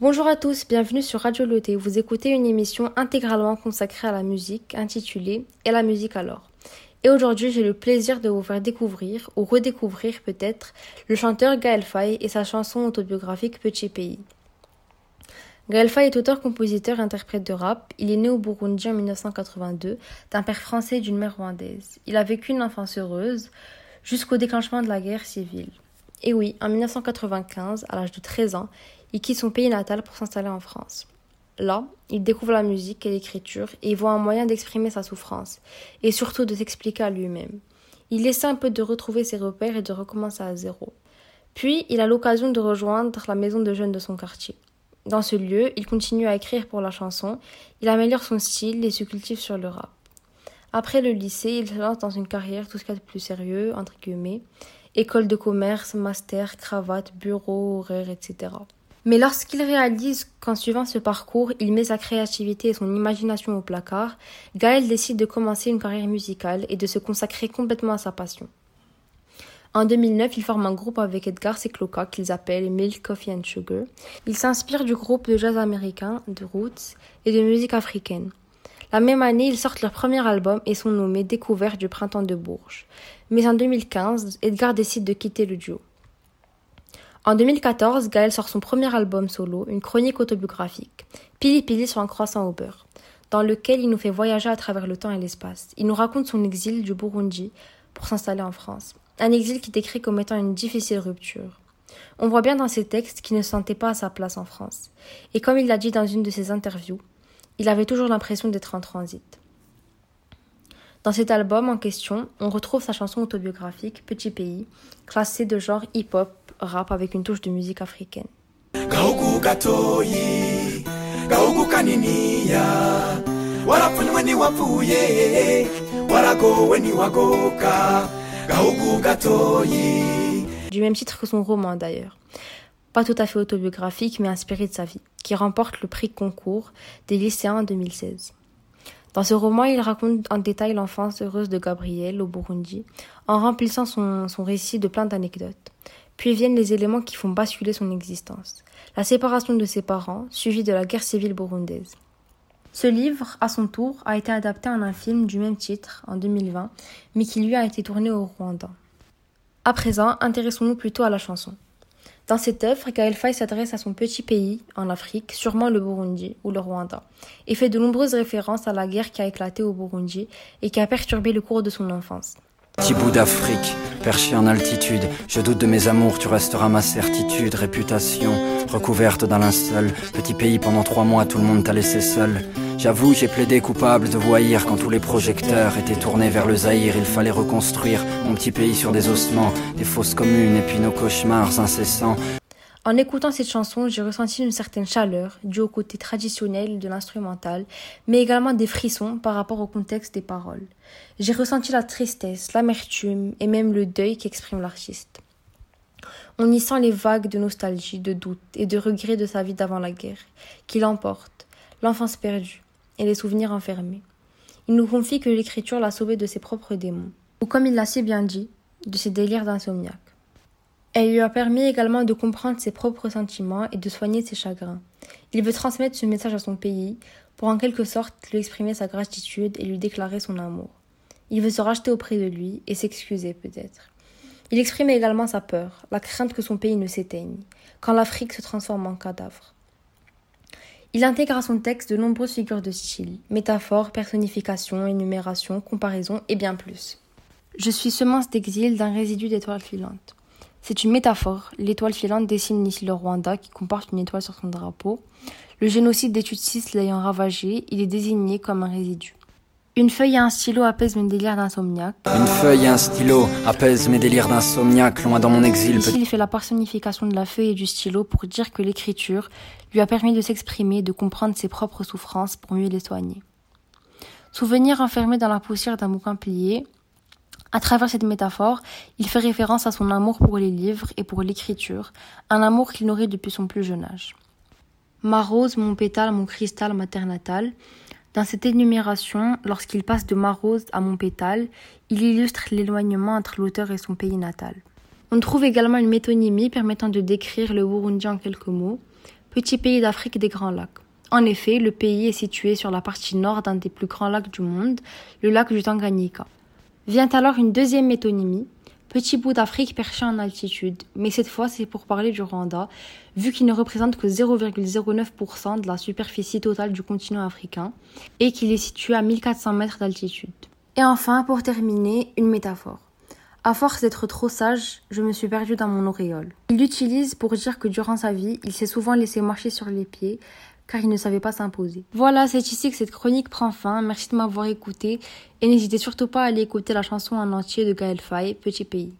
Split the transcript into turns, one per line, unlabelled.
Bonjour à tous, bienvenue sur Radio Loté. Vous écoutez une émission intégralement consacrée à la musique intitulée Et la musique alors. Et aujourd'hui, j'ai le plaisir de vous faire découvrir, ou redécouvrir peut-être, le chanteur Gaël Faye et sa chanson autobiographique Petit Pays. Gaël Faye est auteur-compositeur et interprète de rap. Il est né au Burundi en 1982 d'un père français et d'une mère rwandaise. Il a vécu une enfance heureuse jusqu'au déclenchement de la guerre civile. Et oui, en 1995, à l'âge de 13 ans, il quitte son pays natal pour s'installer en France. Là, il découvre la musique et l'écriture et voit un moyen d'exprimer sa souffrance et surtout de s'expliquer à lui-même. Il essaie un peu de retrouver ses repères et de recommencer à zéro. Puis, il a l'occasion de rejoindre la maison de jeunes de son quartier. Dans ce lieu, il continue à écrire pour la chanson, il améliore son style et se cultive sur le rap. Après le lycée, il se lance dans une carrière tout ce qu'il y a de plus sérieux, entre guillemets, école de commerce, master, cravate, bureau, horaire, etc. Mais lorsqu'il réalise qu'en suivant ce parcours, il met sa créativité et son imagination au placard, Gaël décide de commencer une carrière musicale et de se consacrer complètement à sa passion. En 2009, il forme un groupe avec Edgar Secloka qu'ils appellent Milk, Coffee and Sugar. Il s'inspire du groupe de jazz américain, de roots et de musique africaine. La même année, ils sortent leur premier album et sont nommés Découvert du printemps de Bourges. Mais en 2015, Edgar décide de quitter le duo. En 2014, Gaël sort son premier album solo, une chronique autobiographique, Pili Pili sur un croissant au beurre, dans lequel il nous fait voyager à travers le temps et l'espace. Il nous raconte son exil du Burundi pour s'installer en France. Un exil qui décrit comme étant une difficile rupture. On voit bien dans ses textes qu'il ne se sentait pas à sa place en France. Et comme il l'a dit dans une de ses interviews, il avait toujours l'impression d'être en transit. Dans cet album en question, on retrouve sa chanson autobiographique Petit pays, classée de genre hip-hop, rap avec une touche de musique africaine. Du même titre que son roman d'ailleurs. Pas tout à fait autobiographique, mais inspiré de sa vie, qui remporte le prix concours des lycéens en 2016. Dans ce roman, il raconte en détail l'enfance heureuse de Gabriel au Burundi, en remplissant son, son récit de plein d'anecdotes. Puis viennent les éléments qui font basculer son existence. La séparation de ses parents, suivie de la guerre civile burundaise. Ce livre, à son tour, a été adapté en un film du même titre en 2020, mais qui lui a été tourné au Rwanda. À présent, intéressons-nous plutôt à la chanson. Dans cette œuvre, Gaël Faye s'adresse à son petit pays, en Afrique, sûrement le Burundi ou le Rwanda, et fait de nombreuses références à la guerre qui a éclaté au Burundi et qui a perturbé le cours de son enfance.
Petit bout d'Afrique, perché en altitude, je doute de mes amours, tu resteras ma certitude, réputation, recouverte d'un linceul, petit pays pendant trois mois, tout le monde t'a laissé seul. J'avoue, j'ai plaidé coupable de voyir quand tous les projecteurs étaient tournés vers le Zaïre. Il fallait reconstruire mon petit pays sur des ossements, des fausses communes et puis nos cauchemars incessants.
En écoutant cette chanson, j'ai ressenti une certaine chaleur due au côté traditionnel de l'instrumental, mais également des frissons par rapport au contexte des paroles. J'ai ressenti la tristesse, l'amertume et même le deuil qu'exprime l'artiste. On y sent les vagues de nostalgie, de doute et de regret de sa vie d'avant la guerre, qui l'emporte, l'enfance perdue, et les souvenirs enfermés. Il nous confie que l'écriture l'a sauvé de ses propres démons, ou comme il l'a si bien dit, de ses délires d'insomniaque. Elle lui a permis également de comprendre ses propres sentiments et de soigner ses chagrins. Il veut transmettre ce message à son pays pour en quelque sorte lui exprimer sa gratitude et lui déclarer son amour. Il veut se racheter auprès de lui et s'excuser peut-être. Il exprime également sa peur, la crainte que son pays ne s'éteigne, quand l'Afrique se transforme en cadavre. Il intègre à son texte de nombreuses figures de style, métaphores, personnifications, énumérations, comparaisons et bien plus. Je suis semence d'exil d'un résidu d'étoiles filantes. C'est une métaphore. L'étoile filante dessine ici le Rwanda qui comporte une étoile sur son drapeau. Le génocide des Tutsis l'ayant ravagé, il est désigné comme un résidu. Une feuille et un stylo apaisent mes délires d'insomniaque.
Une feuille et un stylo apaisent mes délires d'insomniaque, loin dans mon exil.
Ici, il fait la personnification de la feuille et du stylo pour dire que l'écriture lui a permis de s'exprimer, de comprendre ses propres souffrances pour mieux les soigner. Souvenir enfermé dans la poussière d'un bouquin plié, à travers cette métaphore, il fait référence à son amour pour les livres et pour l'écriture, un amour qu'il nourrit depuis son plus jeune âge. Ma rose, mon pétale, mon cristal, ma terre natale, dans cette énumération, lorsqu'il passe de ma rose à mon pétale, il illustre l'éloignement entre l'auteur et son pays natal. On trouve également une métonymie permettant de décrire le Burundi en quelques mots. petit pays d'Afrique des Grands Lacs. En effet, le pays est situé sur la partie nord d'un des plus grands lacs du monde, le lac du Tanganyika. Vient alors une deuxième métonymie, petit bout d'Afrique perché en altitude, mais cette fois c'est pour parler du Rwanda, vu qu'il ne représente que 0,09% de la superficie totale du continent africain et qu'il est situé à 1400 mètres d'altitude. Et enfin, pour terminer, une métaphore. À force d'être trop sage, je me suis perdu dans mon auréole. Il l'utilise pour dire que durant sa vie, il s'est souvent laissé marcher sur les pieds, car il ne savait pas s'imposer. Voilà, c'est ici que cette chronique prend fin. Merci de m'avoir écouté et n'hésitez surtout pas à aller écouter la chanson en entier de Gaël Faye, Petit Pays.